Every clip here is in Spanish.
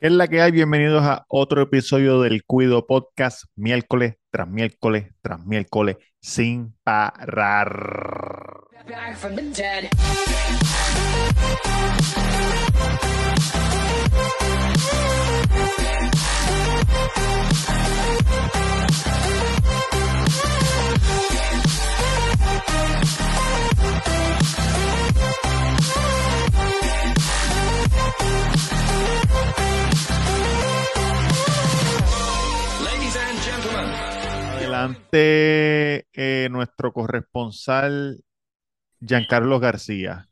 ¿Qué es la que hay? Bienvenidos a otro episodio del Cuido Podcast, miércoles tras miércoles tras miércoles, sin parar. Adelante eh, nuestro corresponsal Giancarlo García.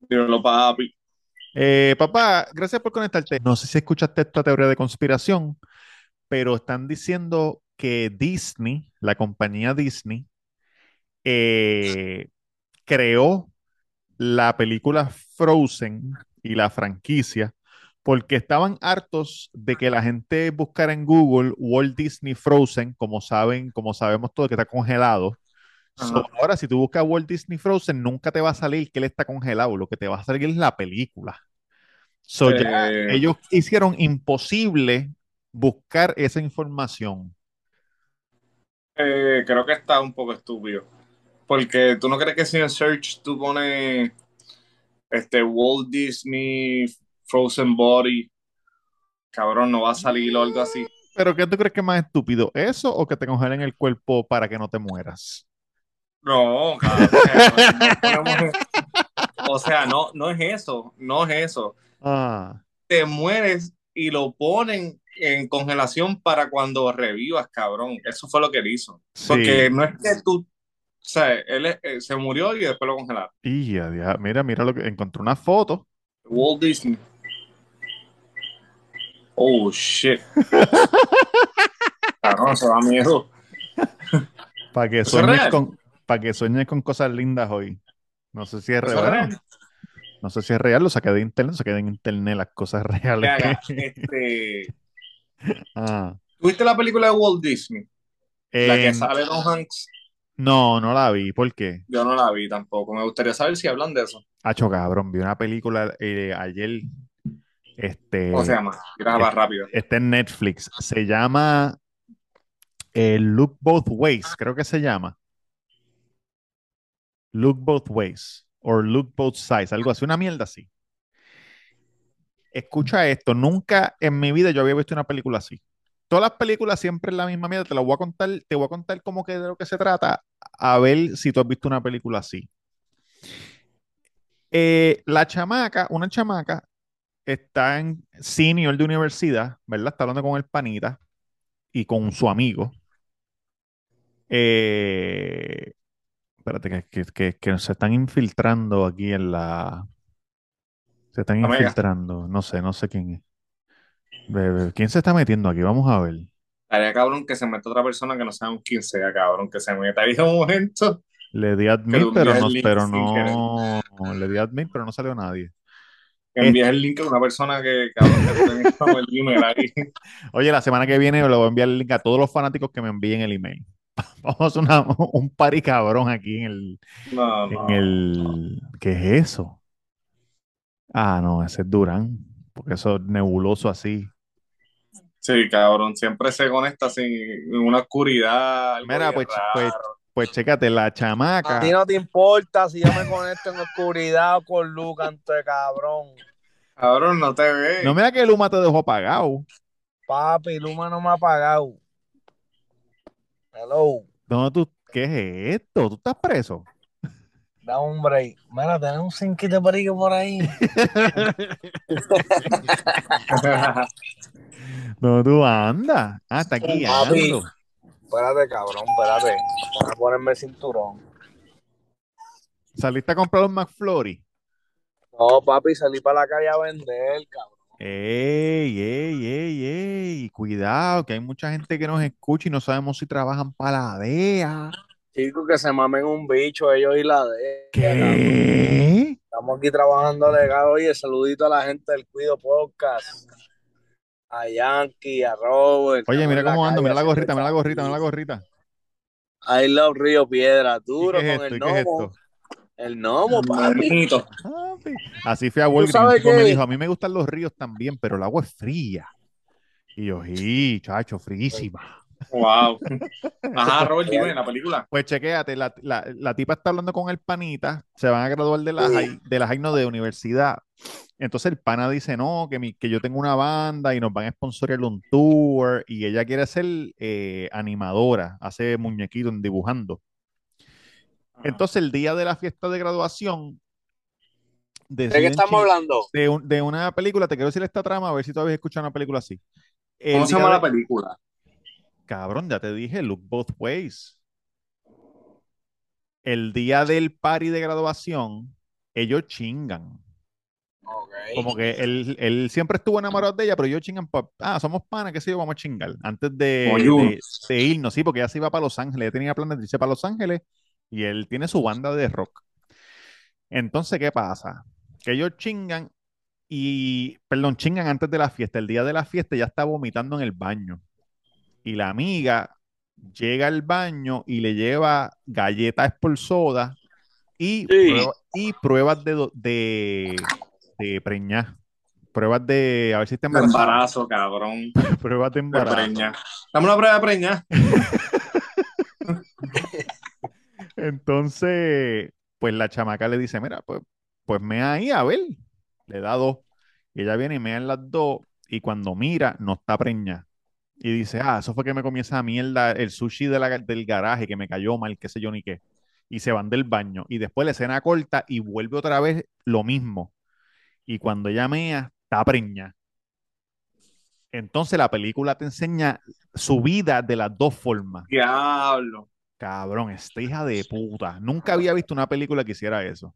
Dímelo, papi. Eh, papá, gracias por conectarte. No sé si escuchaste esta teoría de conspiración, pero están diciendo que Disney, la compañía Disney, eh, creó la película Frozen y la franquicia porque estaban hartos de que la gente buscara en Google Walt Disney Frozen, como saben, como sabemos todo que está congelado. So, ahora, si tú buscas Walt Disney Frozen, nunca te va a salir que él está congelado, lo que te va a salir es la película. So, ya ellos hicieron imposible buscar esa información. eh, creo que está un poco estúpido. Porque tú no crees que si en search tú pones este Walt Disney Frozen Body, cabrón, no va a salir o algo así. Pero ¿qué tú crees que es más estúpido? ¿Eso o que te congelen el cuerpo para que no te mueras? No, cabrón. no o sea, no, no es eso, no es eso. Ah, Te mueres y lo ponen en congelación para cuando revivas, cabrón. Eso fue lo que él hizo. sí. Porque no es que tú, o sea, él eh, se murió y después lo congelaron. Ya, ya, mira, mira lo que encontré una foto. Walt Disney. Oh, shit. Se da miedo. Para que ¿Eso es sueñes con, para que sueñes con cosas lindas hoy. No sé si es ¿Eso es real. No sé si es real, lo saqué de internet, lo saqué de internet las cosas reales. haga, este, Ah. ¿Tuviste la película de Walt Disney? La que En- sale Tom Hanks. No, no la vi. ¿Por qué? Yo no la vi tampoco. Me gustaría saber si hablan de eso. Hacho, cabrón, vi una película eh, ayer. Este, ¿Cómo se llama? Mira, más rápido. está en Netflix. Se llama eh, Look Both Ways, creo que se llama. Look Both Ways. O Look Both Sides, algo así, una mierda así. Escucha esto, nunca en mi vida yo había visto una película así. Todas las películas siempre es la misma mierda. Te lo voy a contar, te voy a contar cómo que de lo que se trata, a ver si tú has visto una película así. Eh, la chamaca, una chamaca, está en senior de universidad, ¿verdad? Está hablando con el panita y con su amigo. Eh, espérate, que, que, que- que se están infiltrando aquí en la... Se están infiltrando. No sé, no sé quién es. ¿Quién se está metiendo aquí? Vamos a ver. Estaría cabrón que se meta otra persona que no sabemos quién sea, cabrón. Que se meta ahí un momento. Le di admit, pero no, pero no. Le di admit, pero no salió nadie. Que envíes el link a una persona que, cabrón, que el email ahí. Oye, la semana que viene le voy a enviar el link a todos los fanáticos que me envíen el email. Vamos a hacer una- un party cabrón aquí en el, No, no. en el... ¿Qué es eso? Ah, no, ese es Durán. Porque eso es nebuloso así. Sí, cabrón, siempre se conecta en una oscuridad. algo Mira, pues, raro. pues, pues chécate, la A chamaca. ti no te importa si yo me conecto en oscuridad o con luz, canto de cabrón. Cabrón, no te ve. No mira que Luma te dejó apagado. Papi, Luma no me ha pagado. Hello, ¿Dónde tú? ¿Qué es esto? ¿Tú estás preso? da un break. Mira, tenés un cinquito perico por ahí. ¿Dónde tú andas? Ah, está aquí Papi. espérate, cabrón, espérate. Voy a ponerme el cinturón. ¿Saliste a comprar un McFlurry? No, papi, salí para la calle a vender, cabrón. Ey, ey, ey, ey, cuidado, que hay mucha gente que nos escucha y no sabemos si trabajan para la DEA. Chicos, que se mamen un bicho ellos y la de. ¿Qué? Estamos aquí trabajando legal. Oye, saludito a la gente del Cuido Podcast. A Yankee, a Robert. Oye, mira cómo ando, mira la gorrita, mira la gorrita, mira la gorrita. I love Río Piedra, ¿Y duro qué es con esto? el ¿Y qué es gnomo. esto? El gnomo, papi. Así fui a Walgreens. me qué? dijo, a mí me gustan los ríos también, pero el agua es fría. Y yo, sí, chacho, fríísima. Wow. Ajá, Robert, dime, la película. Pues chequéate, la, la- la tipa está hablando con el panita, se van a graduar de la high, de la high, no, de universidad. Entonces el pana dice, no, que, mi, que yo tengo una banda y nos van a sponsorear un tour y ella quiere ser eh, animadora, hace muñequitos dibujando. Entonces el día de la fiesta de graduación, ¿De qué estamos hablando? de, un- de una película, te quiero decir esta trama, a ver si tú habías escuchado una película así. El ¿Cómo se llama de- la película? Cabrón, ya te dije, look both ways. El día del party de graduación, ellos chingan. Como que él, él siempre estuvo enamorado de ella, pero ellos chingan, ah, somos panas, qué sé yo, vamos a chingar. Antes de irnos, sí, porque ella se iba para Los Ángeles, ella tenía planes de irse para Los Ángeles y él tiene su banda de rock. Entonces, ¿qué pasa? Que ellos chingan y, perdón, chingan antes de la fiesta. El día de la fiesta ya está vomitando en el baño. Y la amiga llega al baño y le lleva galletas por soda y, Sí. prueba- y pruebas de, de, de preñar. Pruebas de, a ver si está De embarazada. embarazo, cabrón. Pruebas de De embarazo. preña. Dame una prueba de preña. Entonces, pues la chamaca le dice, mira, pues, pues mea ahí, a ver. Le da dos. Y ella viene y mea en las dos y cuando mira, no está preñada. Y dice, ah, eso fue que me comí esa mierda, el sushi de la- del garaje que me cayó mal, qué sé yo ni qué. Y se van del baño. Y después la escena corta y vuelve otra vez lo mismo. Y cuando ella mea, está preñada. Entonces la película te enseña su vida de las dos formas. Diablo. Cabrón, esta hija de puta. Nunca había visto una película que hiciera eso.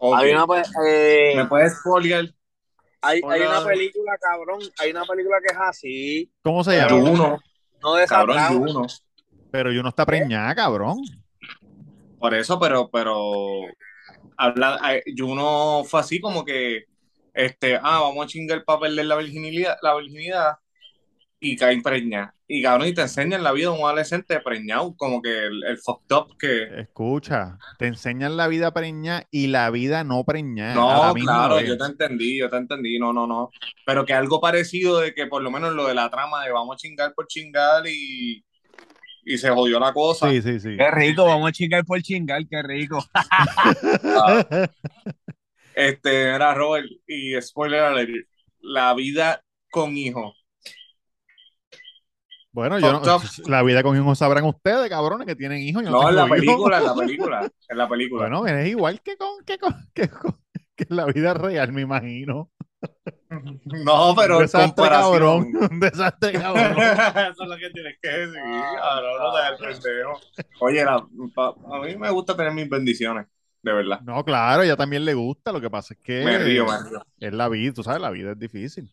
Hay una, eh, ¿Me puedes spoilear? Hay, hay una película, cabrón. Hay una película que es así. ¿Cómo se llama? Juno. No de esa Cabrón. Juno. Pero yo no está preñada, cabrón. Por eso, pero, pero habla, Juno fue así como que este, ah, vamos a chingar para perder la virginidad, la virginidad y cae preñada. Y cabrón, y te enseñan la vida de un adolescente preñado, como que el, el fucked up que. Escucha, te enseñan la vida preñada y la vida no preñada. No, claro, vez. yo te entendí, yo te entendí, no, no, no. Pero que algo parecido de que por lo menos lo de la trama de vamos a chingar por chingar y, y se jodió la cosa. Sí, sí, sí. Qué rico, vamos a chingar por chingar, qué rico. Este, era Robert, y spoiler alert, la vida con hijo. Bueno, yo no, la vida con hijos sabrán ustedes, cabrones, que tienen hijos. Yo no en la película, en la película, en la película. Bueno, es igual que con, que con, que con- que en la vida real, me imagino. No, pero un desastre, cabrón. Un desastre, cabrón. Eso es lo que tienes que decir, cabrón, no te pendejo. Oye, la- pa- a mí me gusta tener mis bendiciones, de verdad. No, claro, ella también le gusta. Lo que pasa es que Me río, me río. es la vida, tú sabes, la vida es difícil.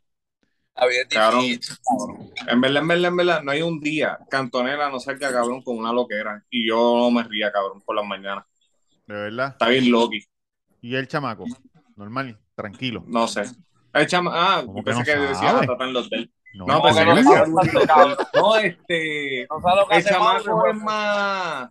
La vida es Cabrón. difícil, cabrón. En verdad, en verdad, en verdad, no hay un día cantonera no salga cabrón con una loquera. Y yo no me ría, cabrón, por las mañanas. De verdad. Está bien loqui, Y el chamaco, normal, tranquilo. no sé. El chama, ah, ¿Cómo que pensé no que decía tratan los de él. No, No, pues, porque no él- le sabe tanto, cabrón. No, este. No sabes lo que El chamaco es más.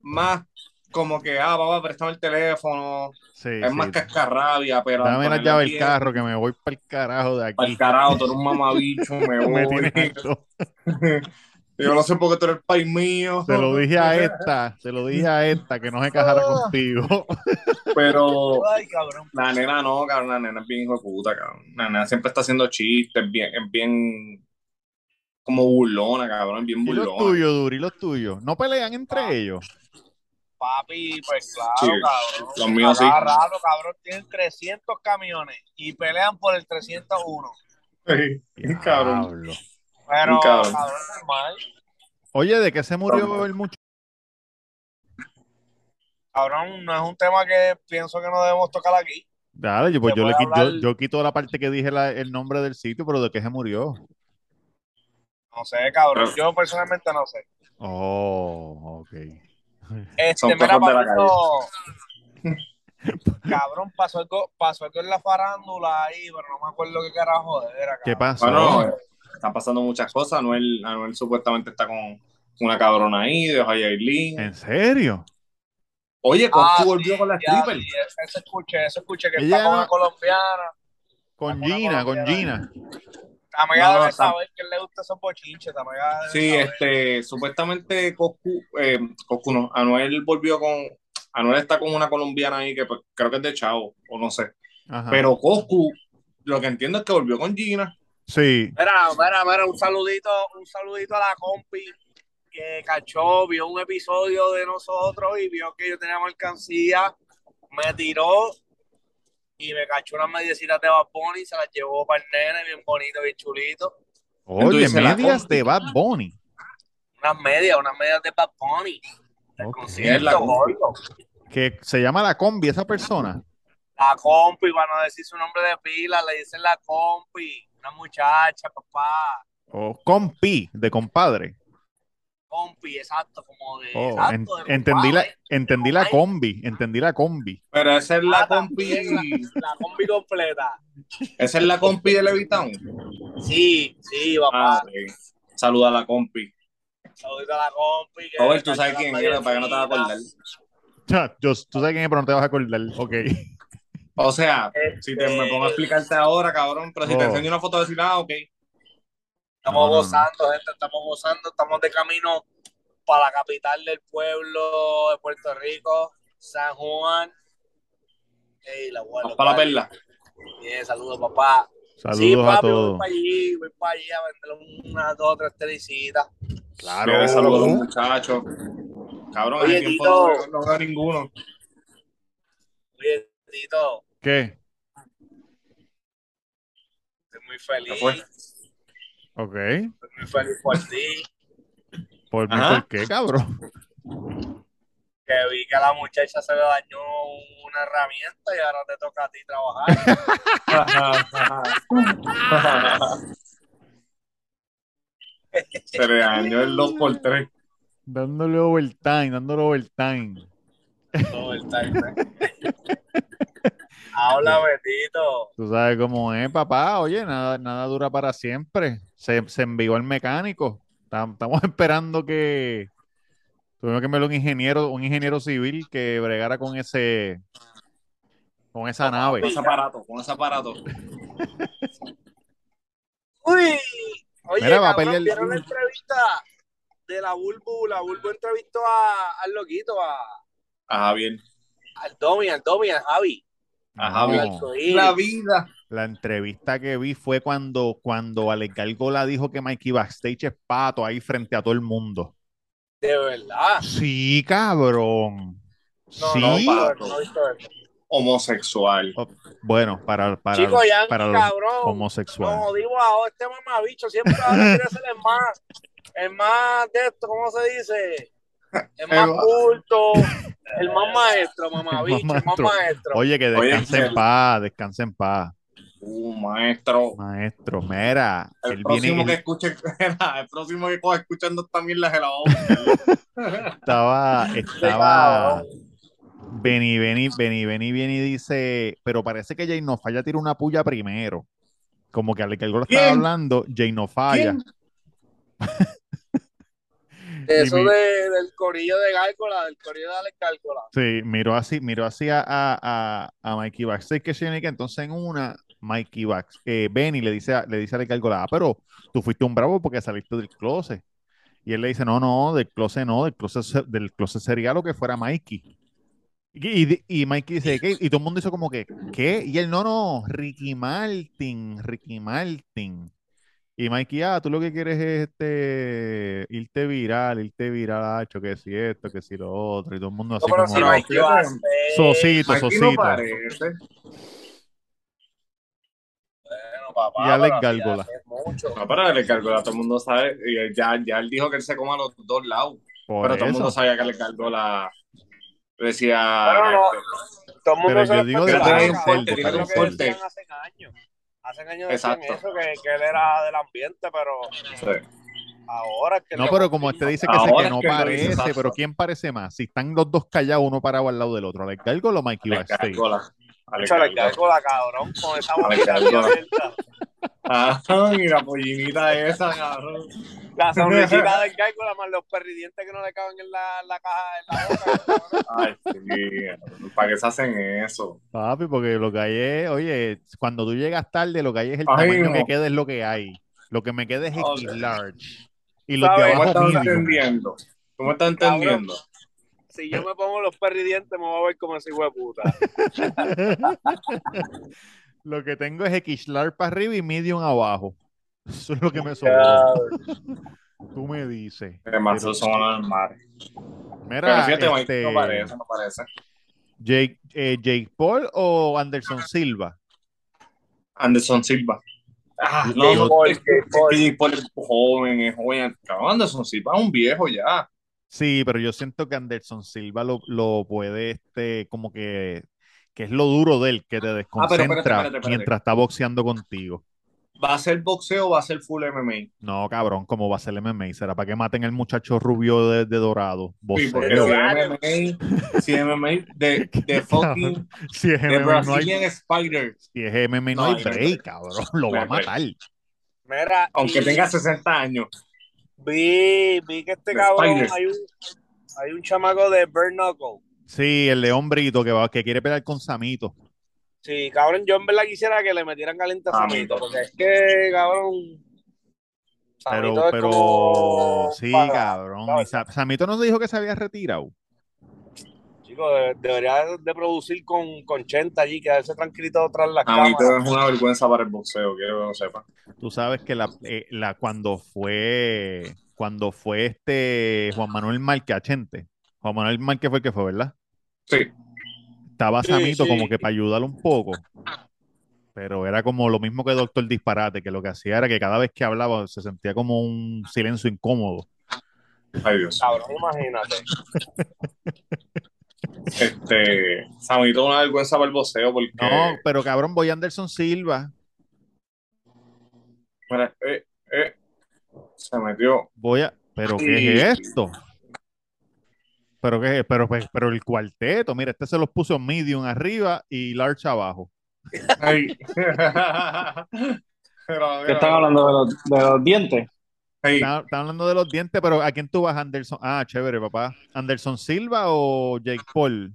Más como que, ah, papá, préstame el teléfono. sí, Es más cascarrabia, pero. Dame la llave del carro que me voy para el carajo de Para aquí. el carajo, tú eres un mamabicho, me Me voy. tiene harto. Yo no sé por qué tú eres el país mío. Se lo dije a esta, se lo dije a esta que no se casara contigo. Pero. Ay, cabrón. La nena no, cabrón, la nena es bien hijo de puta, cabrón. La nena siempre está haciendo chistes, bien, es bien como burlona, cabrón, es bien Y los burlona. tuyos, Duri, los tuyos. No pelean entre ellos. Papi, pues claro, Sí, cabrón. los míos sí. rato, cabrón, tienen 300 camiones y pelean por el 301. Sí, cabrón. Pero, Cabrón. cabrón, normal. Oye, ¿de qué se murió el muchacho? Cabrón, no es un tema que pienso que no debemos tocar aquí. Dale, yo, pues yo, le, qui- yo, hablar- yo quito la parte que dije la- el nombre del sitio, pero ¿de qué se murió? No sé, cabrón. Yo personalmente no sé. Oh, ok. Este, mira, papito. Cabrón, pasó algo, pasó algo en la farándula ahí, pero no me acuerdo qué carajo era, ¿Qué cabrón. pasó? Bueno, eh, están pasando muchas cosas. Anuel, Anuel supuestamente está con una cabrona ahí, de Jayailin. ¿En serio? Oye, Coscu Ah, volvió sí, con la ya, stripper. sí, eso escuché, eso escuché que Ella está con una colombiana. Con Gina, con. Gina. Amiga No, no, debe está- saber que le gusta esos bochinches. Debe Sí, saber. este, supuestamente Coscu, eh, Coscu no, Anuel volvió con, Anuel está con una colombiana ahí que pues, creo que es de Chavo, o no sé. Ajá. Pero Coscu, lo que entiendo es que volvió con Gina. Sí. Mira, mira, mira, un saludito, un saludito a la compi que cachó, vio un episodio de nosotros y vio que yo tenía mercancía, me tiró y me cachó unas mediecitas de Bad Bunny, se las llevó para el nene, bien bonito, bien chulito. Oye, medias de Bad Bunny. Unas medias, unas medias de Bad Bunny. El concierto, gordo. Que se llama la combi, esa persona. La compi, para no decir su nombre de pila, le dicen la compi, una muchacha, papá. O compi, de compadre. Compi, exacto, como de. Oh, exacto, en- de entendí, la, entendí la combi, entendí la combi. Pero esa es la Ah, compi, también La combi completa. esa es la compi de Levitown. Sí, sí, Ah, papá. ok. Saluda a la compi. Saludito a la compi. Robert, tú sabes quién era, para que no te vas a acordar. Ya, yo, tú sabes quién es, pero no te vas a acordar. Ok. O sea, si te Este, me pongo a explicarte ahora, cabrón, pero si te Oh. enseño una foto de decir, ah, ok. Estamos No, no, no. gozando, gente, estamos gozando. Estamos de camino para la capital del pueblo de Puerto Rico, San Juan. Ey, la abuela. Vas para la perla. Bien, saludos, papá. Saludos sí, a papi, todos. voy para allí, voy para allí a vender unas dos o tres telecitas. Claro. Claro. Saludos a los muchachos. Cabrón, Oye, hace tiempo Tito. no, veo ninguno. Oye, Tito, ¿Qué? estoy muy feliz. Ok. Por ti. ¿Por, mí, Ajá. ¿por qué, cabrón? Que vi que a la muchacha se le dañó una herramienta y ahora te toca a ti trabajar. Se le dañó el 2x3. Dándole overtime, dándole overtime. Todo el time. ¿eh? Habla, Betito. Tú sabes cómo es, papá. Oye, nada, nada dura para siempre. Se, se envió el mecánico. Tam- Estamos esperando que tuvimos que enviarle un ingeniero, un ingeniero civil que bregara con ese, con esa nave. Con ese aparato, con ese aparato. Uy, oye, Mira, va a cabrón, ¿vieron la entrevista de la Bulbu? La Bulbu entrevistó a, al loquito, a, Ajá, bien. al Domi, al Domi, al Javi. No, arcoíris. La vida. la entrevista que vi fue cuando, cuando Alex Gárgola dijo que Mikey Backstage es pato ahí frente a todo el mundo. De verdad. Sí, cabrón. No, sí. no, pa- no, no he visto eso. Homosexual. Bueno, para, para, Chico, los- Yankee, para los cabrón. homosexuales. No, digo a este mamabicho, siempre ahora quiere ser el más, el más de esto, ¿cómo se dice? El más culto, el más maestro, mamabicho, el más maestro. maestro. Oye, que Oye, descanse en el- paz, descanse en paz. Uh, maestro. Maestro, mira, El él próximo viene, que él escuche, el próximo que coja escuchando también la gelada. estaba, estaba. Benny, Benny, Benny, Benny, Benny dice, pero parece que Jay no falla tira una puya primero. Como que al que algo lo estaba hablando, Jay no falla. Eso mi- de, del corillo de Gárgola, del corillo de Alex Gárgola. Sí, miró así, miró así a, a, a, Mikey Backstage que tiene que entonces en una, Mikey Bax, eh, Benny le dice a, le dice a Alex Gárgola, ah, pero tú fuiste un bravo porque saliste del closet. Y él le dice, no, no, del closet no, del closet, se- del closet sería lo que fuera Mikey. Y, y, y Mikey dice, ¿qué? Y todo el mundo hizo como que, ¿qué? Y él, no, no, Ricky Martin, Ricky Martin. Y Mikey, ah, tú lo que quieres es este, irte viral, irte viral, hacho, que si esto, que si lo otro, y todo el mundo así No, pero como, si no, Mikey va a hacer, Sosito, no Sosito. bueno, papá, Y Alex Gárgola. hace. No, pero todo el mundo sabe. Ya, ya él dijo que él se come a los dos lados. Por pero todo el mundo sabía que el Cargola decía. Pero no, este, Todo el mundo Pero se yo digo de parecer, cabrón, de hace años. Años decían Exacto. eso, que, que él era del ambiente, pero sí. ahora es que No, pero como este dice que, se, que es no que parece, exacto. pero ¿quién parece más? Si están los dos callados, uno parado al lado del otro, ¿Alex Gárgola o Mikey Backstage? Alex Cargola. Gárgola, cabrón, con esa Alex boquita abierta. Ah, y la pollinita esa, cabrón. La sonrisita del gárgola más los perridientes que no le caben en la, la caja, en la boca. Ay, sí. ¿Para qué se hacen eso? Papi, porque lo que hay es, oye, cuando tú llegas tarde, lo que hay es el Ay, tamaño no. que queda es lo que hay. Lo que me queda es Ok. X large. Y los de ¿Sabes? ¿Tú me abajo estás entendiendo? ¿Tú me estás Cabrón. Si yo me pongo los perridientes, me voy a ver como ese hijo de puta. Lo que tengo es X large para arriba y medium abajo. Eso es lo que me sobró. Tú me dices. Además, Pero- son. Pero Mira, fíjate, este, no parece, no parece. Jake, eh, Jake Paul o Anderson Silva. Anderson Silva. Ah, no, es que Jake Paul es joven, es joven. Anderson Silva es un viejo ya. Sí, pero yo siento que Anderson Silva lo, lo puede, este, como que, que es lo duro de él, que te desconcentra espérate, espérate, espérate. mientras está boxeando contigo. ¿Va a ser boxeo o va a ser full MMA? No, cabrón, ¿cómo va a ser el MMA? ¿Será para que maten al muchacho rubio de, de dorado? Sí, porque si MMA, si MMA de, de fucking Si es de MMA no hay, Brazilian Spider, si es MMA no No, hay no, break, cabrón, lo va a no matar. Mira, aunque y tenga 60 años. Vi, vi que este cabrón hay un, hay un chamaco de Burn Knuckle. Sí, el león brito que, va, que quiere pelear con Samito. Sí, cabrón, yo en verdad quisiera que le metieran caliente a Samito. Samito, porque es que, cabrón, Pero, Samito es pero, como sí, para- cabrón. Samito nos dijo que se había retirado. Debería de producir con, con Chenta allí, quedarse tranquilito tras las A mí cámaras. es una vergüenza para el boxeo, quiero que lo sepa. Tú sabes que la, eh, la cuando fue cuando fue este Juan Manuel Márquez Achente, Juan Manuel Márquez fue el que fue, ¿verdad? Sí, Estaba Sí, Samito sí. como que para ayudarlo un poco. Pero era como lo mismo que Doctor Disparate, que lo que hacía era que cada vez que hablaba se sentía como un silencio incómodo. ay Dios. Cabrón, imagínate. Este, Samito una vergüenza para el boxeo porque. No, pero cabrón, voy a Anderson Silva. Mira, eh, eh, se metió. Voy a. ¿Pero qué es esto? ¿Pero qué es? Pero, pues, pero el cuarteto, mira, este se los puso medium arriba y large abajo. Ay. Pero, ¿Qué están hablando de los, de los dientes? Ay, Está, está hablando de los dientes, pero ¿a quién tú vas, Anderson? Ah, chévere, papá. ¿Anderson Silva o Jake Paul?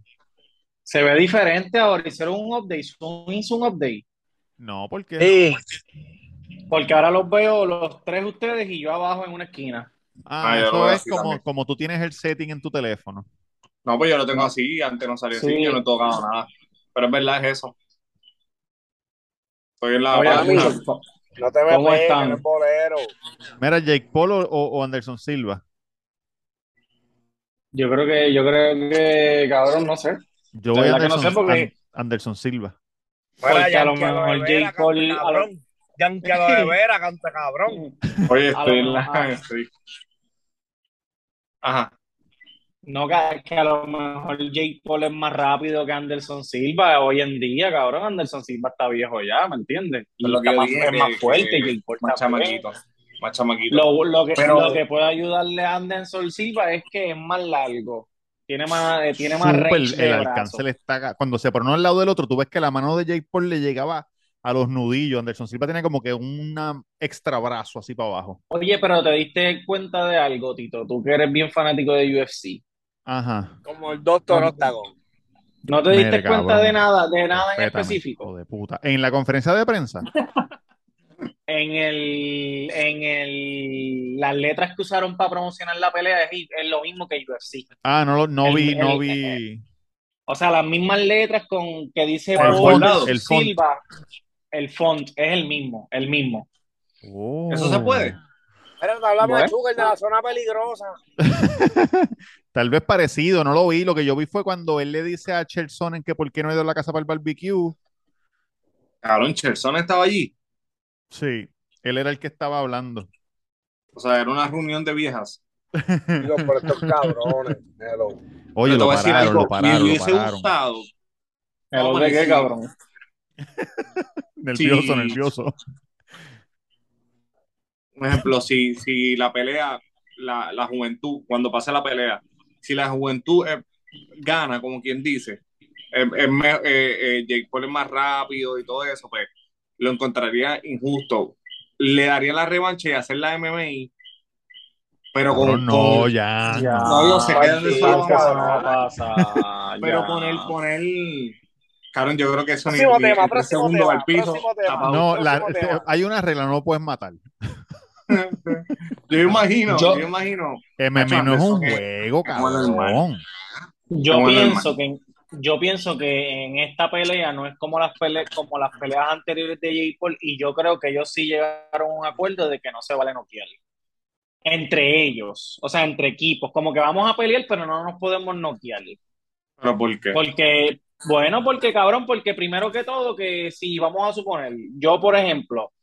Se ve diferente ahora. Hicieron un update. Zoom hizo un update. No, porque Sí, Porque ahora los veo los tres ustedes y yo abajo en una esquina. ah, Ah, eso es como, también. como tú tienes el setting en tu teléfono. No, pues yo lo tengo así, antes no salía así, Sí. yo no he tocado nada. Pero es verdad, es eso. Estoy en la Oye. No te ¿Cómo están? bolero. Mira, Jake Paul o, Anderson Silva. Yo creo que, yo creo que, cabrón, no sé. Yo voy a verdad que no Anderson, sé porque- An- Anderson Silva. A lo mejor Jake Paul a lo- cabrón. Yankee a lo de vera, canta cabrón. Oye, estoy en la. Ajá. No, que, que a lo mejor Jake Paul es más rápido que Anderson Silva hoy en día, cabrón. Anderson Silva está viejo ya, ¿me entiendes? Y Es lo que más, es que- más fuerte que Jake Paul Más chamaquito. Más chamaquito. Lo, lo que, Pero- lo que puede ayudarle a Anderson Silva es que es más largo. Tiene más, eh, tiene más de el alcance le está. Cuando se pone al lado del otro, tú ves que la mano de Jake Paul le llegaba a los nudillos. Anderson Silva tenía como que un extra brazo así para abajo. Oye, pero te diste cuenta de algo, Tito. Tú que eres bien fanático de UFC. Ajá. Como el Doctor No. Octagon. ¿No te diste cuenta cabrón. de nada, de nada en específico? hijo de puta. En la conferencia de prensa. En el, en el, las letras que usaron para promocionar la pelea es, es lo mismo que UFC. Ah, no, lo- no El- vi, no vi. O sea, las mismas letras con que dice El Paul bordado. El font. Silva. El font es el mismo, el mismo. Oh. ¿Eso se puede? Pero te hablamos de. Sugar, de la zona peligrosa. Tal vez parecido, no lo vi. Lo que yo vi fue cuando él le dice a Chelson en que por qué no ha ido a la casa para el barbecue. Cabrón, Cherson estaba allí. Sí, él era el que estaba hablando. O sea, era una reunión de viejas. Digo, por estos cabrones. Hello. Oye, Pero te lo voy a decir pararon, algo, lo pararon, Me hubiese gustado. ¿El Vamos a de qué, cabrón? Nervioso, Sí. nervioso. Un ejemplo, si, si la pelea, la, la juventud, cuando pase la pelea, si la juventud eh, gana, como quien dice, eh, eh, eh, Jake Paul es más rápido y todo eso, pues lo encontraría injusto. Le daría la revancha y hacer la MMA Pero con, Cabrón, no, con- ya. Ya, No, yo sé que no pasa. pero ya. poner, poner. Cabrón, yo creo que eso ni, tema, el segundo tema, al piso. tema. No, la- tema. hay una regla, no lo puedes matar. Yo imagino, Yo- yo, imagino. Macho, no es un juego, cabrón. Yo pienso que yo pienso que en esta pelea no es como las peleas como las peleas anteriores de Jake Paul y yo creo que ellos sí llegaron a un acuerdo de que no se vale noquear entre ellos, o sea, entre equipos, como que vamos a pelear pero no nos podemos noquear. ¿Pero por qué? Porque bueno, porque cabrón, porque primero que todo que si vamos a suponer, yo por ejemplo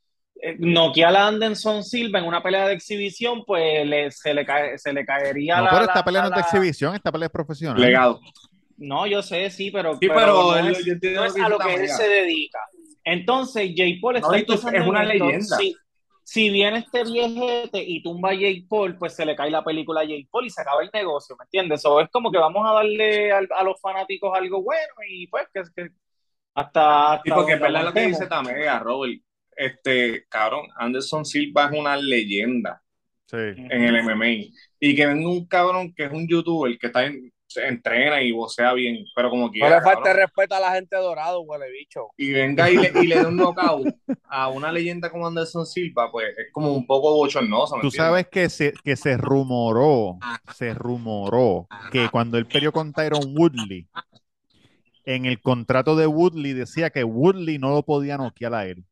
eh, noquear a Anderson Silva en una pelea de exhibición, pues le- se, le cae, se le caería No, la, pero la- esta pelea no es de la- exhibición, esta pelea es profesional. Legado. No, yo sé, sí, pero, Sí, pero no es, no a lo que él se dedica. Entonces, Jake Paul está No, y es una leyenda. Si, si viene este viejete y tumba a Jake Paul, pues se le cae la película a Jake Paul y se acaba el negocio, ¿me entiendes? O es como que vamos a darle al- a, los fanáticos algo bueno y pues que, que hasta, hasta Sí, porque es verdad lo que dice Tamega, Robert. Este, cabrón, Anderson Silva es una leyenda Sí. en el MMA. Y que venga un cabrón que es un youtuber que está en- se entrena y vocea bien, pero como No quiera. le falte cabrón. respeto a la gente dorado, huele bicho. y venga y le, y le dé un knockout a una leyenda como Anderson Silva, pues es como un poco bochornoso. ¿me Tú entiendes? sabes que se, que se rumoró, se rumoró que cuando él peleó con Tyron Woodley, en el contrato de Woodley decía que Woodley no lo podía noquear a él.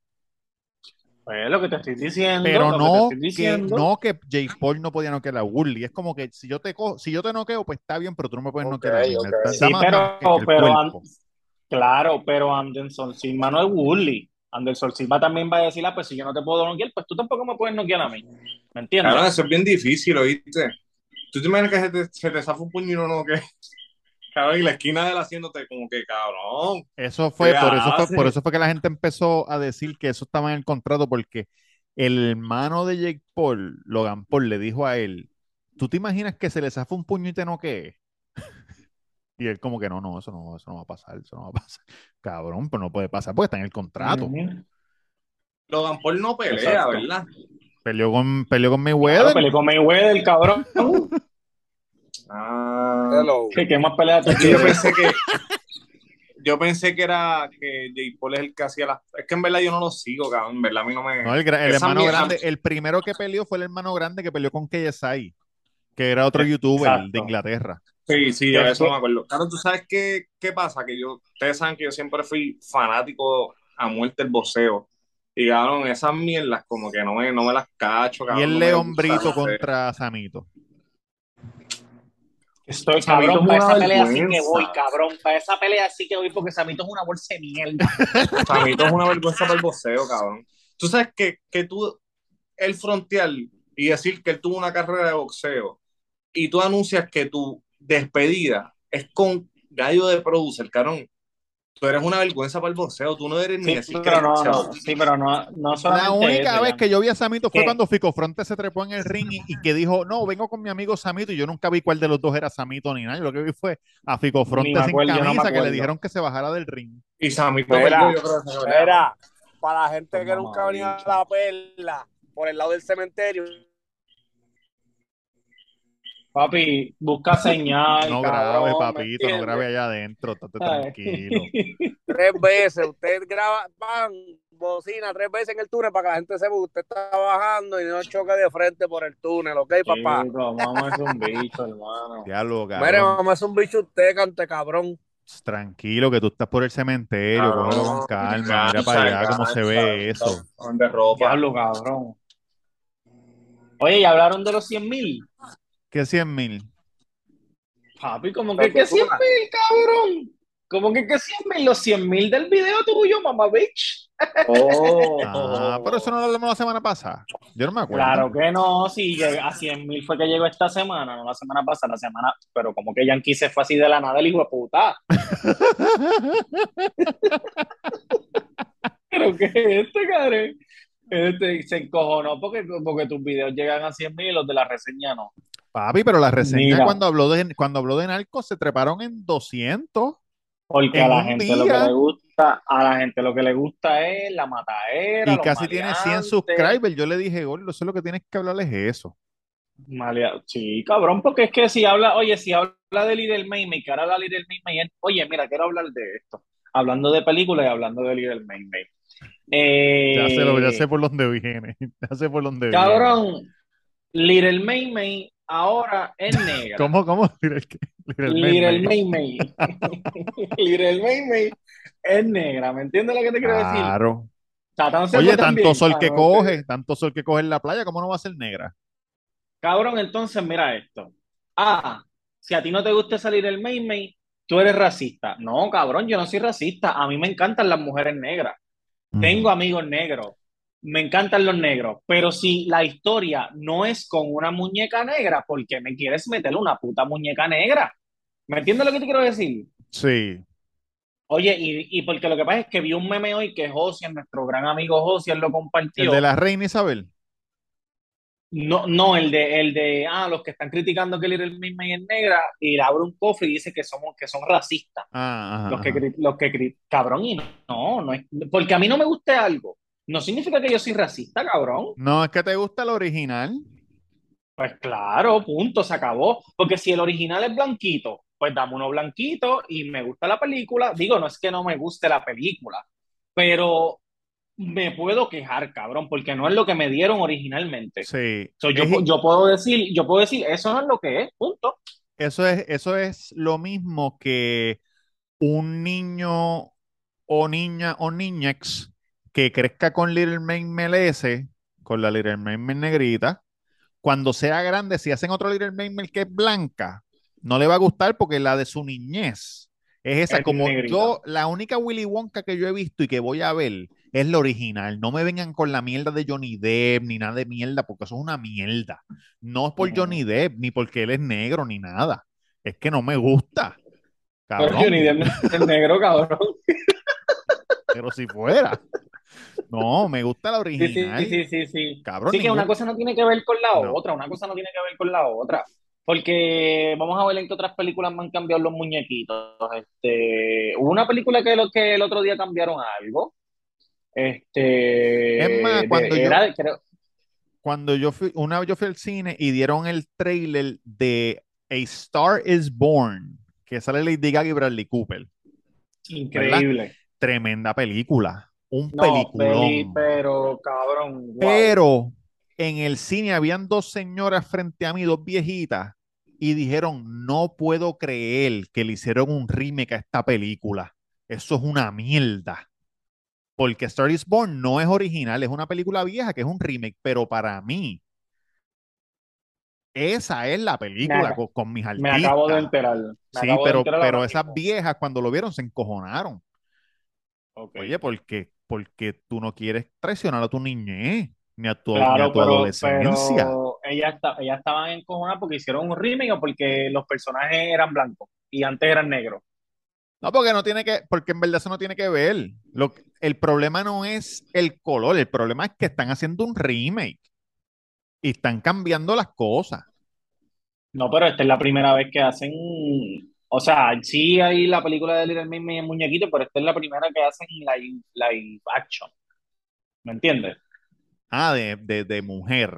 Pues lo que te estoy diciendo, Pero no que diciendo. no que Jake Paul no podía noquear a Woodley. Es como que si yo te co- si yo te noqueo, pues está bien, pero tú no me puedes noquear a mí. Sí, pero, claro, pero Anderson Silva no es Woodley. Anderson Silva también va a decir, ah, pues si yo no te puedo noquear, pues tú tampoco me puedes noquear a mí. ¿Me entiendes? Cabrón, eso es bien difícil, ¿oíste? ¿Tú te imaginas que se te, se te zafa un puño y no, no, que Cabrón, y la esquina de él haciéndote como que, cabrón. Eso fue, ¿Qué por eso fue, por eso fue que la gente empezó a decir que eso estaba en el contrato, porque el hermano de Jake Paul, Logan Paul, le dijo a él, ¿tú te imaginas que se le zafa un puño y te noquee? Y él como que no, no, eso no, eso no va a pasar, eso no va a pasar. Cabrón, pero no puede pasar porque está en el contrato. Logan Paul no pelea, Exacto. ¿verdad? Peleó con, peleó con Claro, Mayweather. peleé con Mayweather, cabrón. Ah. Hello. ¿Qué, qué más pelea yo pensé que. Yo pensé que era que Jake Paul es el que hacía las. Es que en verdad yo no lo sigo, cabrón. En verdad a mí no me. No, el, gra- el Esa hermano mierda- grande, el primero que peleó fue el hermano grande que peleó con KSI, que era otro youtuber Exacto. de Inglaterra. Sí, sí, de eso me acuerdo. Claro, tú sabes qué, qué pasa, que yo, ustedes saben que yo siempre fui fanático a muerte del boxeo. Y cabrón, esas mierdas como que no me, no me las cacho, cabrón. y el no León Brito contra Samito. Estoy cabrón, para esa pelea sí que voy, cabrón. Para esa pelea sí que voy porque Samito es una bolsa de mierda. Samito es una vergüenza para el boxeo, cabrón. Tú sabes que, que tú, el frontal y decir que él tuvo una carrera de boxeo y tú anuncias que tu despedida es con gallo de producer, cabrón. Tú eres una vergüenza para el boxeo, tú no eres ni Sí, decir que pero no, sí, pero no, no solamente La única eso, vez ya. que yo vi a Samito fue ¿Qué? cuando Fico Fronte se trepó en el ring y, y que dijo, no, vengo con mi amigo Samito y yo nunca vi cuál de los dos era Samito ni nada. Yo lo que vi fue a Fico Fronte sin no camisa que le dijeron que se bajara del ring. Y Samito pelea. Mira, para la gente que nunca ha venido a la perla por el lado del cementerio, Papi, busca señal. No cabrón, grabe, ¿me papito, no grabe allá adentro, estate tranquilo. tres veces, usted graba, van, bocina tres veces en el túnel para que la gente sepa que usted está bajando y no choque de frente por el túnel, ¿ok, papá? Chico, mamá es un bicho, hermano. Mire, cabrón. mamá, es un bicho usted, cante cabrón. Tranquilo, que tú estás por el cementerio, Cabrón, cógelo con calma, mira cansa, para allá cómo se cansa, ve eso. De ropa. Diablo, cabrón. Oye, ¿y hablaron de los 100 mil? ¿Qué 100 mil? Papi, como que, que 100 mil, cabrón. Como que que 100 mil, los 100 mil del video tuyo, mamá bitch. Oh. Ah, pero eso no lo hablamos la semana pasada. Yo no me acuerdo. Claro que no, sí, llega- a 100 mil fue que llegó esta semana, no la semana pasada, la semana, pero como que Yankee se fue así de la nada, el hijo de puta. ¿Pero qué es este, cabrón? Este, se encojonó porque, porque tus videos llegan a 100 mil y los de la reseña no. Papi, pero la reseña Mira. cuando habló de cuando habló de Narcos se treparon en 200. Porque En a la gente día. lo que le gusta, a la gente lo que le gusta es la matadera, Y casi tiene 100 maleantes. subscribers. Yo le dije, Gordo, eso es lo que tienes que hablar es eso. Maleado. Sí, cabrón, porque es que si habla, oye, si habla de Little Mermaid, que ahora la Little es- oye, mira, quiero hablar de esto. Hablando de películas y hablando de Little Mermaid. Ya sé, lo, ya Eh, sé por dónde viene. Ya sé por dónde viene. cabrón, Little Mermaid ahora es negra. ¿Cómo, cómo? Little, ¿qué? Little Little. Little Mermaid es negra, ¿me entiendes lo que te quiero decir? Claro. Satán se Oye, tanto sol que no, coge, tanto sol que coge en la playa, ¿cómo no va a ser negra? Cabrón, entonces mira esto. Ah, si a ti no te gusta salir el Mermaid, tú eres racista. No, cabrón, yo no soy racista. A mí me encantan las mujeres negras. Tengo amigos negros. Me encantan los negros. Pero si la historia no es con una muñeca negra, ¿por qué me quieres meter una puta muñeca negra? ¿Me entiendes lo que te quiero decir? Sí. Oye, y, y porque lo que pasa es que vi un meme hoy que Josian, nuestro gran amigo Josian, lo El compartió. de la reina Isabel. No, no, el de, el de, ah, los que están criticando que Little Mermaid es negra y le abre un cofre y dice que somos, que son racistas. Ah, ajá, Los que, ajá. los que, cabrón, y no, no es, porque a mí no me guste algo, no significa que yo soy racista, cabrón. No, es que te gusta el original. Pues claro, punto, se acabó. Porque si el original es blanquito, pues dame uno blanquito y me gusta la película. Digo, no es que no me guste la película, pero me puedo quejar, cabrón, porque no es lo que me dieron originalmente. Sí. So, yo, Es- yo puedo decir, yo puedo decir, eso no es lo que es, punto. eso es, eso es lo mismo que un niño o niña o niñex que crezca con Little Mermaid Melese, con la Little Mermaid negrita, cuando sea grande, si hacen otro Little Mermaid que es blanca, no le va a gustar porque la de su niñez es esa. Es Como negrita. yo, la única Willy Wonka que yo he visto y que voy a ver es la original. No me vengan con la mierda de Johnny Depp ni nada de mierda, porque eso es una mierda. No es por. Johnny Depp, ni porque él es negro, ni nada. Es que no me gusta. Pero Cabrón, Johnny Depp es negro, cabrón. pero si fuera. No, me gusta la Sí, sí, original. sí, sí, sí. Cabrón, Sí, que ningún- una cosa no tiene que ver con la No. otra, una cosa no tiene que ver con la otra. Porque vamos a ver en qué otras películas me han cambiado los muñequitos. Este, hubo una película que, lo, que el otro día cambiaron algo. Este, Es más, de- cuando yo- era, creo- cuando yo fui, una vez yo fui al cine y dieron el trailer de A Star is Born, que sale Lady Gaga y Bradley Cooper. increíble. Tremenda película. Un No, peliculón. peli, pero cabrón, wow. Pero en el cine habían dos señoras frente a mí, dos viejitas, y dijeron, no puedo creer que le hicieron un remake a esta película. Eso es una mierda. Porque Star is Born no es original, es una película vieja que es un remake, pero para mí, esa es la película con, con mis Me acabo de artistas. enterar. me Sí, pero, pero esas viejas cuando lo vieron se encojonaron. Ok. Oye, ¿por qué? Porque tú no quieres traicionar a tu niñez, ni a tu, ni Claro, a tu pero, adolescencia. pero ellas, esta- ellas estaban encojonadas porque hicieron un remake o porque los personajes eran blancos y antes eran negros. No, porque no tiene que, porque en verdad eso no tiene que ver. Lo, el problema no es el color, el problema es que están haciendo un remake y están cambiando las cosas. No, pero esta es la primera vez que hacen, o sea, sí hay la película de Little Mermaid en muñequito, pero esta es la primera que hacen live, live action. ¿Me entiendes? Ah, de, de, de mujer.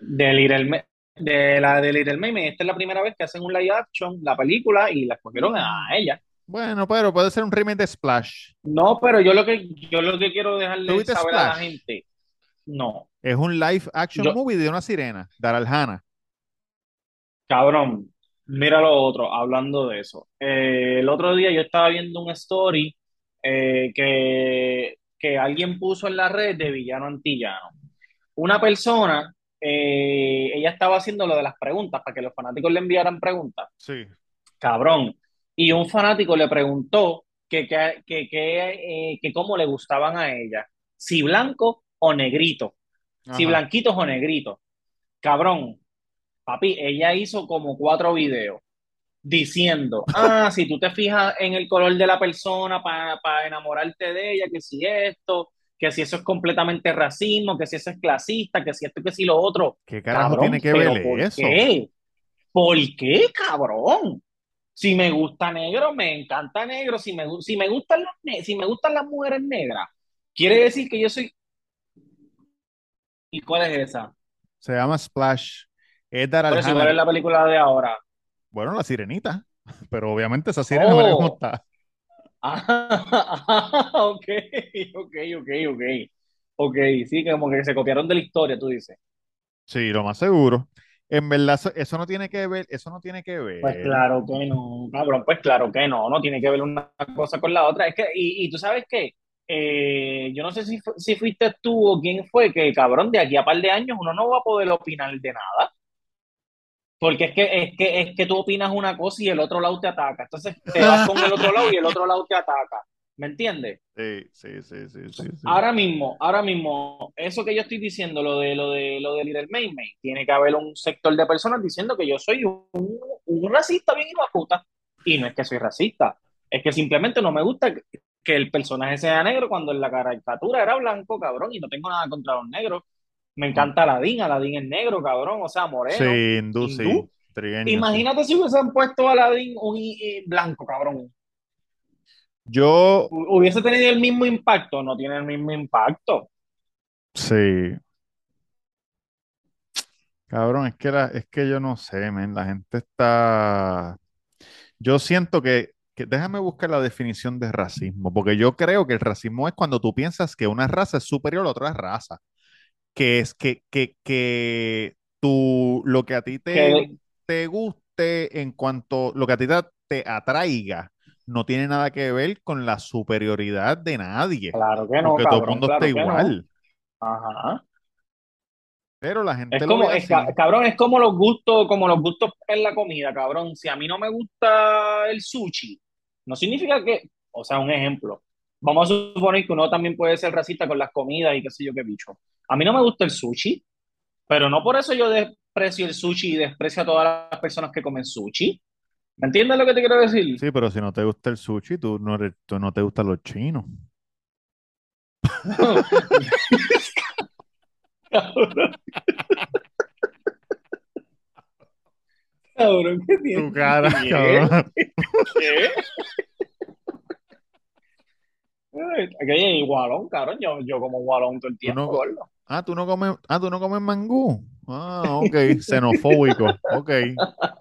De Little de la de Little Mermaid, esta es la primera vez que hacen un live action, la película, y la escogieron a ella. Bueno, pero puede ser un remake de Splash. No, pero yo lo que yo lo que quiero dejarle ¿Tú viste saber a la gente, no. Es un live action Yo- movie de una sirena, Hannah. Cabrón, mira lo otro, hablando de eso. Eh, el otro día yo estaba viendo un story eh, que, que alguien puso en la red de villano antillano. Una persona, eh, ella estaba haciendo lo de las preguntas para que los fanáticos le enviaran preguntas. Sí. Cabrón. Y un fanático le preguntó que, que, que, que, que cómo le gustaban a ella, si blanco o negrito, si blanquitos o negritos. Cabrón, papi, ella hizo como cuatro videos diciendo, ah, si tú te fijas en el color de la persona para enamorarte de ella, que si esto, que si eso es completamente racismo, que si eso es clasista, que si esto, que si lo otro. ¿Qué carajo Cabrón, tiene que ver ¿por eso? qué? ¿Por qué, cabrón? Si me gusta negro, me encanta negro. Si me, si me gustan los si me gustan las mujeres negras, quiere decir que yo soy. ¿Y cuál es esa? Se llama Splash. Es Daryl Pero si Hannah. ves la película de ahora. Bueno, la sirenita. Pero obviamente esa sirena no le Oh. gusta. Ah, ok, ok, ok, ok. Ok, sí, que como que se copiaron de la historia, tú dices. Sí, lo más seguro. En verdad, eso, no tiene que ver, eso no tiene que ver. Pues claro que no, cabrón, pues claro que no, no tiene que ver una cosa con la otra. Es que, y, y tú sabes qué, Eh, yo no sé si, si fuiste tú o quién fue, que cabrón, de aquí a par de años uno no va a poder opinar de nada. Porque es que, es que, es que tú opinas una cosa y el otro lado te ataca. Entonces te vas con el otro lado y el otro lado te ataca. ¿Me entiendes? Sí, sí, sí, sí. Ahora mismo, ahora mismo, eso que yo estoy diciendo, lo de lo de lo de Little Mermaid, tiene que haber un sector de personas diciendo que yo soy un, un racista bien hijo puta. Y no es que soy racista, es que simplemente no me gusta que, que el personaje sea negro cuando en la caricatura era blanco, cabrón, y no tengo nada contra los negros. Me encanta Aladdin, Aladdin es negro, cabrón, o sea, moreno. Sí, hindú, sí. hindú. Sí. Imagínate si hubiesen puesto a Aladdin un eh, blanco, cabrón. Yo, Hu- ¿Hubiese tenido el mismo impacto? No tiene el mismo impacto. sí. Cabrón, es que, la, es que yo no sé, men, la gente está... Yo siento que, que- déjame buscar la definición de racismo, porque yo creo que el racismo es cuando tú piensas que una raza es superior a otra raza, que es que, que, que tú, lo que a ti te, te guste en cuanto, lo que a ti te, te atraiga, no tiene nada que ver con la superioridad de nadie, Claro que no, porque todo el cabrón, mundo claro está no. igual, Ajá. pero la gente Es lo como, ve es cabrón, es como los gustos, como los gustos en la comida, cabrón. Si a mí no me gusta el sushi, no significa que, o sea, un ejemplo. Vamos a suponer que uno también puede ser racista con las comidas y qué sé yo qué bicho. A mí no me gusta el sushi, pero no por eso yo desprecio el sushi y desprecio a todas las personas que comen sushi. ¿Me entiendes lo que te quiero decir? Sí, pero si no te gusta el sushi, tú no, eres- tú no te gustan los chinos. Cabrón. Cabrón, ¿qué Tu tienes? cara, ¿Qué? cabrón. ¿Qué? Hay gualón, cabrón. Yo, yo como gualón todo el tiempo, no- gordo. Ah, tú no comes, ah, tú no comes mangú. Ah, ok, xenofóbico. Ok,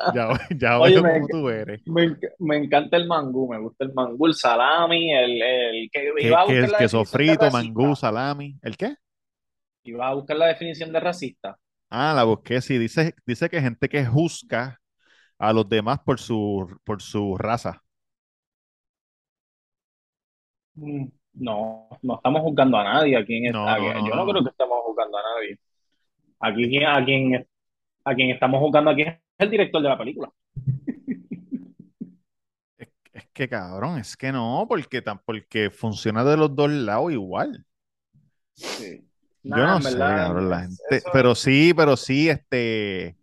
ya, ya Oye, veo me- cómo tú eres. Me, me encanta el mangú, me gusta el mangú, el salami, el, el que ¿Qué, iba a buscar es la queso frito, mangú, salami? ¿El qué? Iba a buscar la definición de racista. Ah, la busqué, sí. Dice, dice que gente que juzga a los demás por su, por su raza. Mm, No, no estamos juzgando a nadie aquí en esta- no, no, Yo no no. creo que estemos juzgando a nadie. Aquí a quien, a quien estamos juzgando aquí es el director de la película. Es, es que cabrón, es que no, porque, porque funciona de los dos lados igual. Sí. Yo Nah, no sé, cabrón, la gente, eso- pero sí, pero sí, este,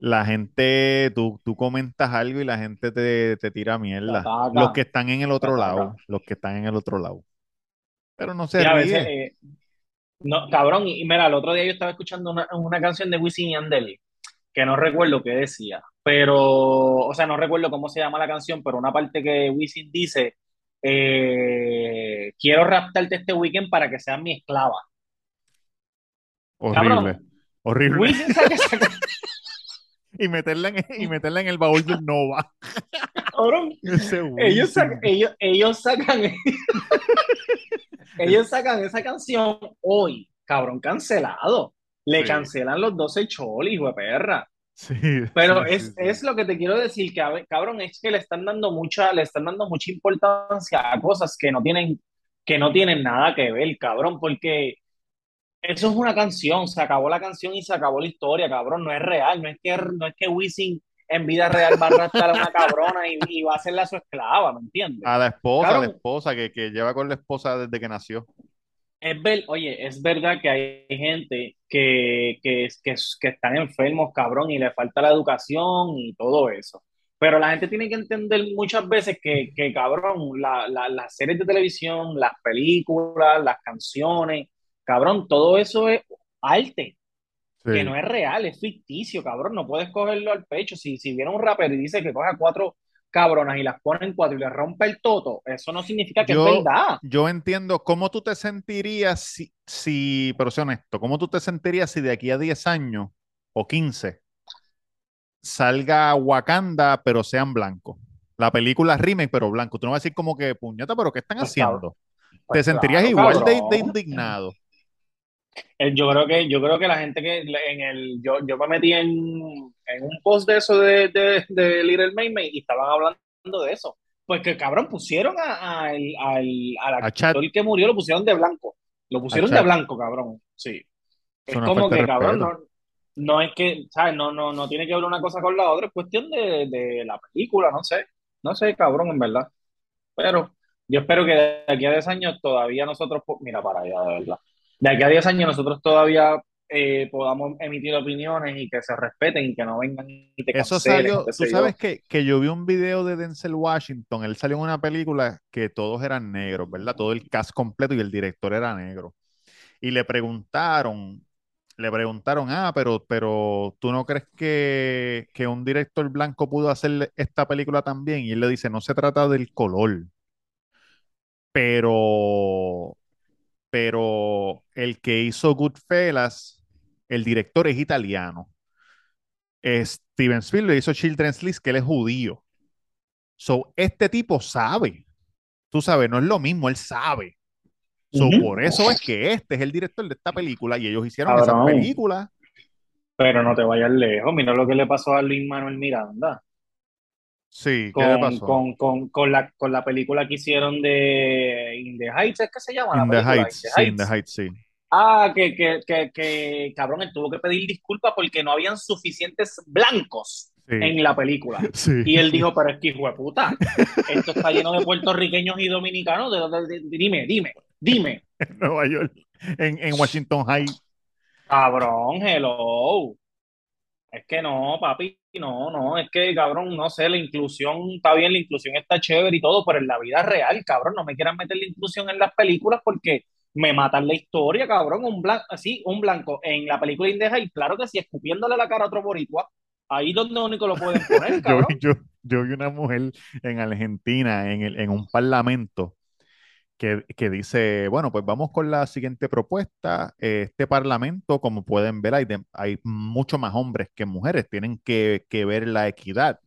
la gente, tú, tú comentas algo y la gente te, te tira mierda. Ataca, Los que están en el otro lado, los que están en el otro lado. Pero no se veces, ríe. eh, no, cabrón, y, mira, el otro día yo estaba escuchando una, una canción de Wisin y Yandel, que no recuerdo qué decía, pero, o sea, no recuerdo cómo se llama la canción, pero una parte que Wisin dice, eh, quiero raptarte este weekend para que seas mi esclava. Horrible, Cabrón, horrible. Wisin saca Y meterla en, y meterla en el baúl del Nova. ellos, ellos, ellos sacan ellos sacan esa canción hoy, cabrón, cancelado. Le Sí. cancelan los 12 cholis, hijo de perra. Sí, Pero sí, es, sí, es lo que te quiero decir, que cabrón, es que le están dando mucha, le están dando mucha importancia a cosas que no tienen, que no tienen nada que ver, cabrón, porque eso es una canción, se acabó la canción y se acabó la historia, cabrón, no es real, no es que, no es que Wisin en vida real va a arrastrar a una cabrona y, y va a hacerla su esclava, ¿me entiendes? A la esposa, a la esposa que, que lleva con la esposa desde que nació. Es ver, oye, es verdad que hay gente que, que, que, que están enfermos, cabrón, y le falta la educación y todo eso. Pero la gente tiene que entender muchas veces que, que cabrón, la, la- las series de televisión, las películas, las canciones, cabrón, todo eso es arte, Sí. que no es real, es ficticio, cabrón, no puedes cogerlo al pecho. Si, si viene un rapero y dice que coge a cuatro cabronas y las pone en cuatro y le rompe el toto, eso no significa que Yo- es verdad. Yo entiendo cómo tú te sentirías si, si, pero sé honesto, cómo tú te sentirías si de aquí a 10 años o 15 salga Wakanda, pero sean blancos. La película remake, pero blanco. Tú no vas a decir como que, puñeta, pero ¿qué están Pues, haciendo? Pues Te sentirías claro, igual de indignado. Eh, Yo creo que, yo creo que la gente que en el, yo, yo me metí en, en un post de eso de, de, de Little Mermaid y estaban hablando de eso. Pues que cabrón, pusieron a, a- al, al, al A actor que murió, lo pusieron de blanco. Lo pusieron de blanco, cabrón. Sí. Es como que, cabrón, no, no es que, ¿sabes? No, no, no tiene que ver una cosa con la otra, es cuestión de, de la película, no sé. No sé, cabrón, en verdad. Pero yo espero que de aquí a 10 años todavía nosotros, mira para allá, de verdad. De aquí a 10 años nosotros todavía eh, podamos emitir opiniones y que se respeten y que no vengan y te Eso cancelen, salió, tú sabes que, que yo vi un video de Denzel Washington, él salió en una película que todos eran negros, ¿verdad? Todo el cast completo y el director era negro. Y le preguntaron, le preguntaron, ah, pero, pero ¿tú no crees que, que un director blanco pudo hacer esta película también? Y él le dice, no se trata del color, pero, pero el que hizo Goodfellas, el director es italiano. Steven Spielberg hizo Children's List, que él es judío. So, este tipo sabe. Tú sabes, no es lo mismo, él sabe. So, por eso es que este es el director de esta película y ellos hicieron esa película. Pero no te vayas lejos, mira lo que le pasó a Luis Manuel Miranda Sí, ¿qué le con, pasó? con, con, con la, con la película que hicieron de In the Heights, ¿es que se llama la the película? Heights, In the sí, In the Heights. Heights, sí. Ah, que, que, que, que, cabrón, él tuvo que pedir disculpas porque no habían suficientes blancos Sí, en la película. sí. Y él dijo, pero es que hijo de puta, esto está lleno de puertorriqueños y dominicanos. ¿De dónde- de- dime, dime, dime. En Nueva York, en, en Washington High. Cabrón, hello. Es que no, papi, no, no, es que, cabrón, no sé, la inclusión está bien, la inclusión está chévere y todo, pero en la vida real, cabrón, no me quieran meter la inclusión en las películas porque me matan la historia, cabrón, un blanco, así, un blanco en la película Indeja y claro que sí, escupiéndole la cara a otro boricua, ahí donde único lo pueden poner, Yo, cabrón. vi- yo, yo vi una mujer en Argentina, en, el- en un parlamento, que, que dice, bueno, pues vamos con la siguiente propuesta. Este parlamento, como pueden ver, hay, de- hay mucho más hombres que mujeres, tienen que, que ver la equidad.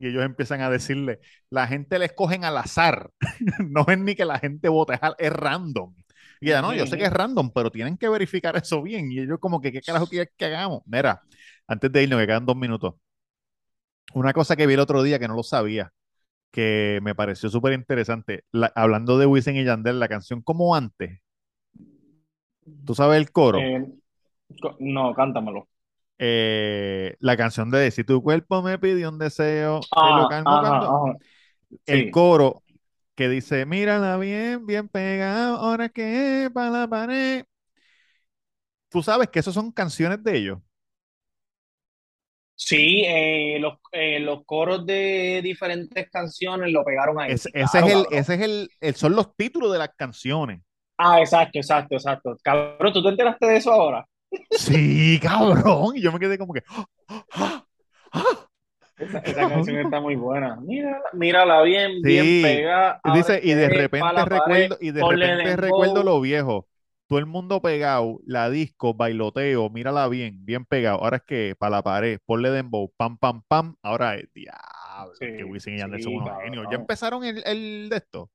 Y ellos empiezan a decirle, la gente le escogen al azar, no es ni que la gente vote, es, random. Y ella, no, yo sé que es random, pero tienen que verificar eso bien. Y ellos como que, ¿qué carajo quieres que hagamos? Mira, antes de irnos, que quedan dos minutos. Una cosa que vi el otro día que no lo sabía, que me pareció súper interesante, la- hablando de Wisin y Yandel, la canción Como Antes, ¿tú sabes el coro? Eh, no, cántamelo. Eh, la canción de Si tu cuerpo me pidió un deseo, te Ah, lo calmo ajá. El coro que dice, mírala bien, bien pegada, ahora que para la pared. Tú sabes que esas son canciones de ellos. Sí, eh, los, eh, los coros de diferentes canciones lo pegaron ahí. Es- ese claro, es el, cabrón. ese es el, el- son los títulos de las canciones. Ah, exacto, exacto, exacto. Cabrón, ¿tú te enteraste de eso ahora? Sí, cabrón. Y yo me quedé como que. ¡Ah! ¡Ah! Esa, esa canción está muy buena. Mírala, mírala bien, bien pegada. Dice, y de repente recuerdo, y de repente recuerdo lo viejo. Todo el mundo pegado, la disco, bailoteo, mírala bien, bien pegado. Ahora es que para la pared, ponle dembow, pam, pam, pam. Ahora es diablo, Sí, que Wisin y Yandel sí, son unos genios. ¿Ya empezaron el, el de esto?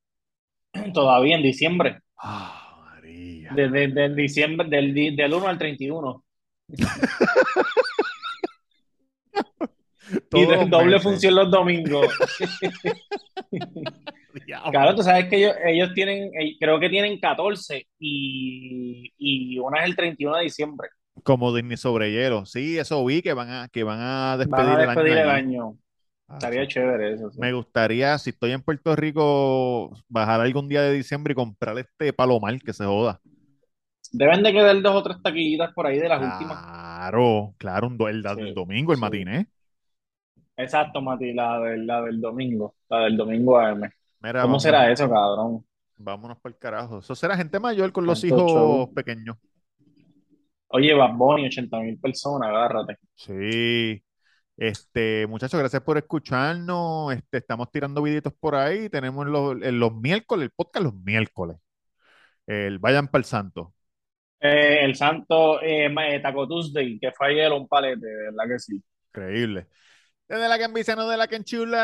Todavía en diciembre. Ah, María. Desde del diciembre, del, del 1 al 31. Y Todos de los doble meses. función los domingos. Claro, tú sabes que ellos, ellos tienen, eh, creo que tienen 14 y, y una es el 31 de diciembre. Como Disney sobre hielo. Sí, eso vi que van a, que van a Van despedir a el año despedir el año. Estaría Ah, chévere eso. sí. Me gustaría, si estoy en Puerto Rico, bajar algún día de diciembre y comprar este palomar que se joda. Deben de quedar dos o tres taquillitas por ahí de las últimas. Claro, claro, un do- el, la del Sí, domingo, el sí. matiné. Exacto, Mati, la, del- la del domingo. La del domingo AM. Mira, ¿Cómo vamos, será eso, cabrón? vámonos por el carajo. Eso será gente mayor con los hijos show. pequeños. Oye, Bad Bunny, 80 mil personas, agárrate. Sí. Este, muchachos, gracias por escucharnos. Este, estamos tirando videitos por ahí. Tenemos los, en los miércoles, el podcast los miércoles. El Vayan para el Santo. Eh, el santo eh, ma- eh, Taco Tuesday, que fue ayer un palete, ¿verdad que sí? Increíble. Desde la que envicia, no de la que enchula.